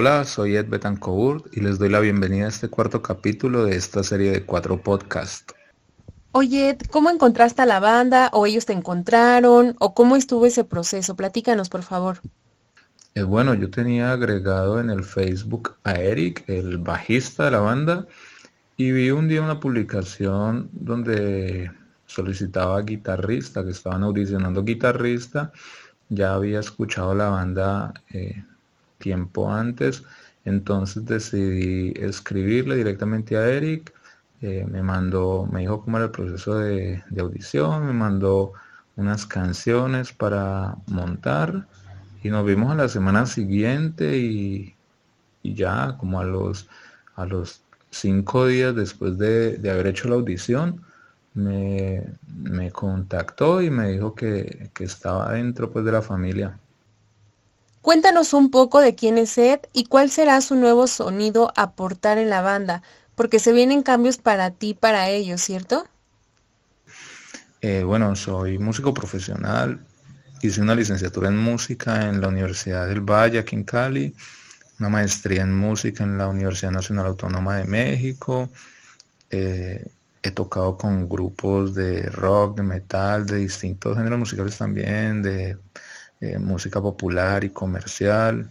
Hola, soy Ed Betancourt y les doy la bienvenida a este cuarto capítulo de esta serie de cuatro podcasts. Oye, Ed, ¿cómo encontraste a la banda o ellos te encontraron o cómo estuvo ese proceso? Platícanos, por favor. Eh, bueno, yo tenía agregado en el Facebook a Eric, el bajista de la banda, y vi un día una publicación donde solicitaba guitarrista, que estaban audicionando guitarrista. Ya había escuchado la banda eh, tiempo antes, entonces decidí escribirle directamente a Eric. Eh, me mandó, me dijo cómo era el proceso de, audición, me mandó unas canciones para montar y nos vimos a la semana siguiente y, ya como a los, a los cinco días después de, haber hecho la audición, me, contactó y me dijo que, que estaba dentro pues, de la familia. Cuéntanos un poco de quién es Ed y cuál será su nuevo sonido aportar en la banda, porque se vienen cambios para ti, para ellos, ¿cierto? Eh, bueno, soy músico profesional, hice una licenciatura en música en la Universidad del Valle, aquí en Cali, una maestría en música en la Universidad Nacional Autónoma de México. Eh, he tocado con grupos de rock, de metal, de distintos géneros musicales también, de eh, música popular y comercial.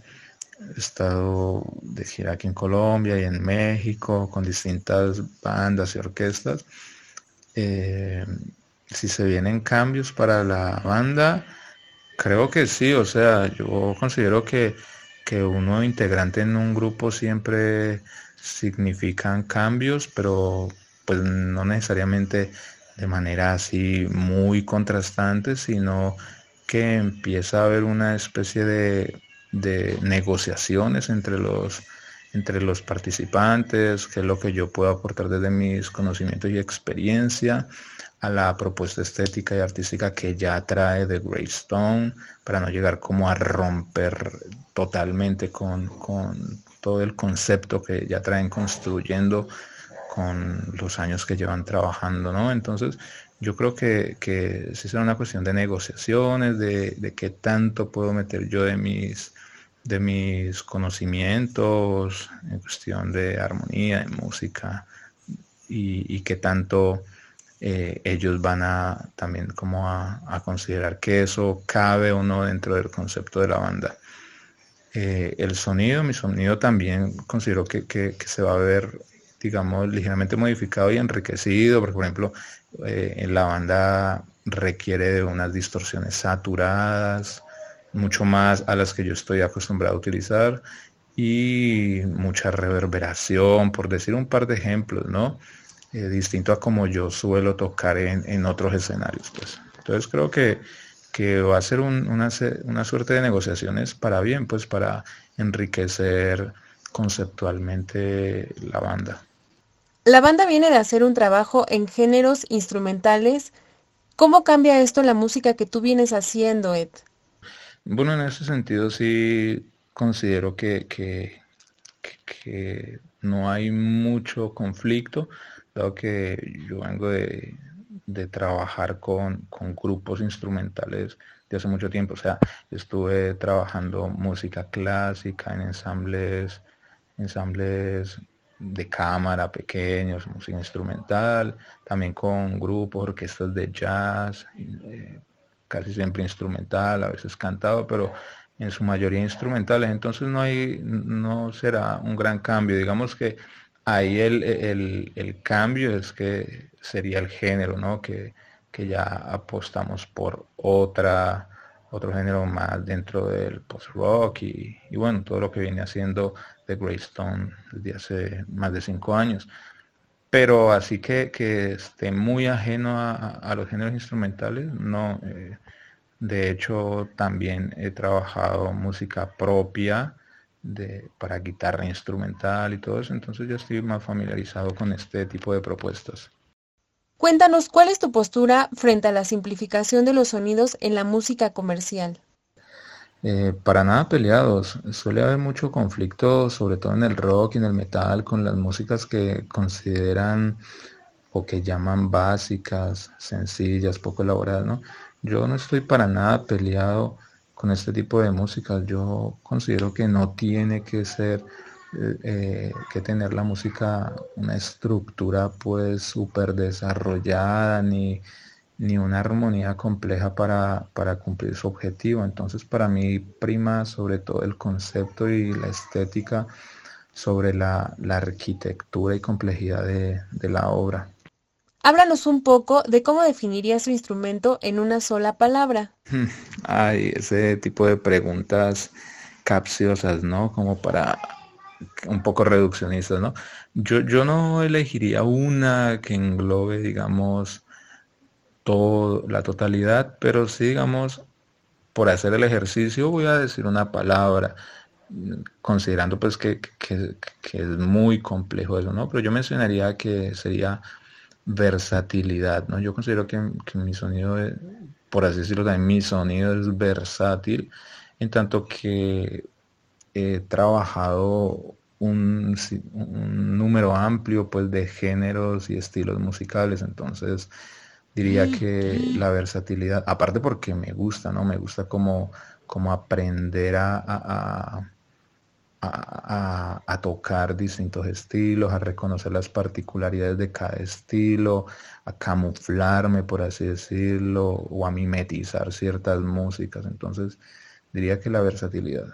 He estado de gira aquí en Colombia y en México con distintas bandas y orquestas. Eh, si se vienen cambios para la banda, creo que sí, o sea, yo considero que, que uno integrante en un grupo siempre significan cambios, pero pues no necesariamente de manera así muy contrastante, sino que empieza a haber una especie de, negociaciones entre los, entre los participantes, qué es lo que yo puedo aportar desde mis conocimientos y experiencia a la propuesta estética y artística que ya trae The Greystone para no llegar como a romper totalmente con, con todo el concepto que ya traen construyendo con los años que llevan trabajando, ¿no? Entonces, yo creo que, que sí será una cuestión de negociaciones, de, qué tanto puedo meter yo de mis, de mis conocimientos en cuestión de armonía, de música, y, qué tanto eh, ellos van a también como a, considerar que eso cabe o no dentro del concepto de la banda. Eh, el sonido, mi sonido también considero que, que, se va a ver, digamos, ligeramente modificado y enriquecido, porque por ejemplo, eh, en la banda requiere de unas distorsiones saturadas, mucho más a las que yo estoy acostumbrado a utilizar y mucha reverberación, por decir un par de ejemplos, ¿no? Eh, distinto a como yo suelo tocar en, otros escenarios, pues. Entonces creo que, que va a ser una, una suerte de negociaciones para bien, pues para enriquecer conceptualmente la banda. La banda viene de hacer un trabajo en géneros instrumentales. ¿Cómo cambia esto la música que tú vienes haciendo, Ed? Bueno, en ese sentido sí considero que, que, no hay mucho conflicto, dado que yo vengo de, trabajar con, con, grupos instrumentales de hace mucho tiempo. O sea, estuve trabajando música clásica en ensambles, ensambles de cámara pequeños, música instrumental, también con grupos, orquestas de jazz, eh, casi siempre instrumental, a veces cantado, pero en su mayoría instrumentales. Entonces no hay, no será un gran cambio. Digamos que ahí el, el, cambio es que sería el género, ¿no? Que, que ya apostamos por otra otro género más dentro del post-rock y, bueno, todo lo que viene haciendo The Greystone desde hace más de cinco años. Pero así que, que esté muy ajeno a, los géneros instrumentales, no. Eh, de hecho, también he trabajado música propia de, para guitarra instrumental y todo eso, entonces ya estoy más familiarizado con este tipo de propuestas. Cuéntanos cuál es tu postura frente a la simplificación de los sonidos en la música comercial. Eh, para nada peleados. Suele haber mucho conflicto, sobre todo en el rock y en el metal, con las músicas que consideran o que llaman básicas, sencillas, poco elaboradas, ¿no? Yo no estoy para nada peleado con este tipo de música. Yo considero que no tiene que ser eh, que tener la música una estructura pues súper desarrollada ni, ni, una armonía compleja para, para, cumplir su objetivo. Entonces para mí prima sobre todo el concepto y la estética sobre la, la arquitectura y complejidad de, de la obra. Háblanos un poco de cómo definiría su instrumento en una sola palabra. Ay, ese tipo de preguntas capciosas, ¿no? Como para un poco reduccionistas, ¿no? Yo, yo no elegiría una que englobe, digamos, todo, la totalidad, pero sí, digamos, por hacer el ejercicio voy a decir una palabra, considerando pues que, que es muy complejo eso, ¿no? Pero yo mencionaría que sería versatilidad, ¿no? Yo considero que, mi sonido, por así decirlo también, mi sonido es versátil, en tanto que he trabajado un, número amplio pues de géneros y estilos musicales, entonces diría que la versatilidad, aparte porque me gusta, ¿no? Me gusta como, como aprender a a, tocar distintos estilos, a reconocer las particularidades de cada estilo, a camuflarme, por así decirlo, o a mimetizar ciertas músicas. Entonces, diría que la versatilidad.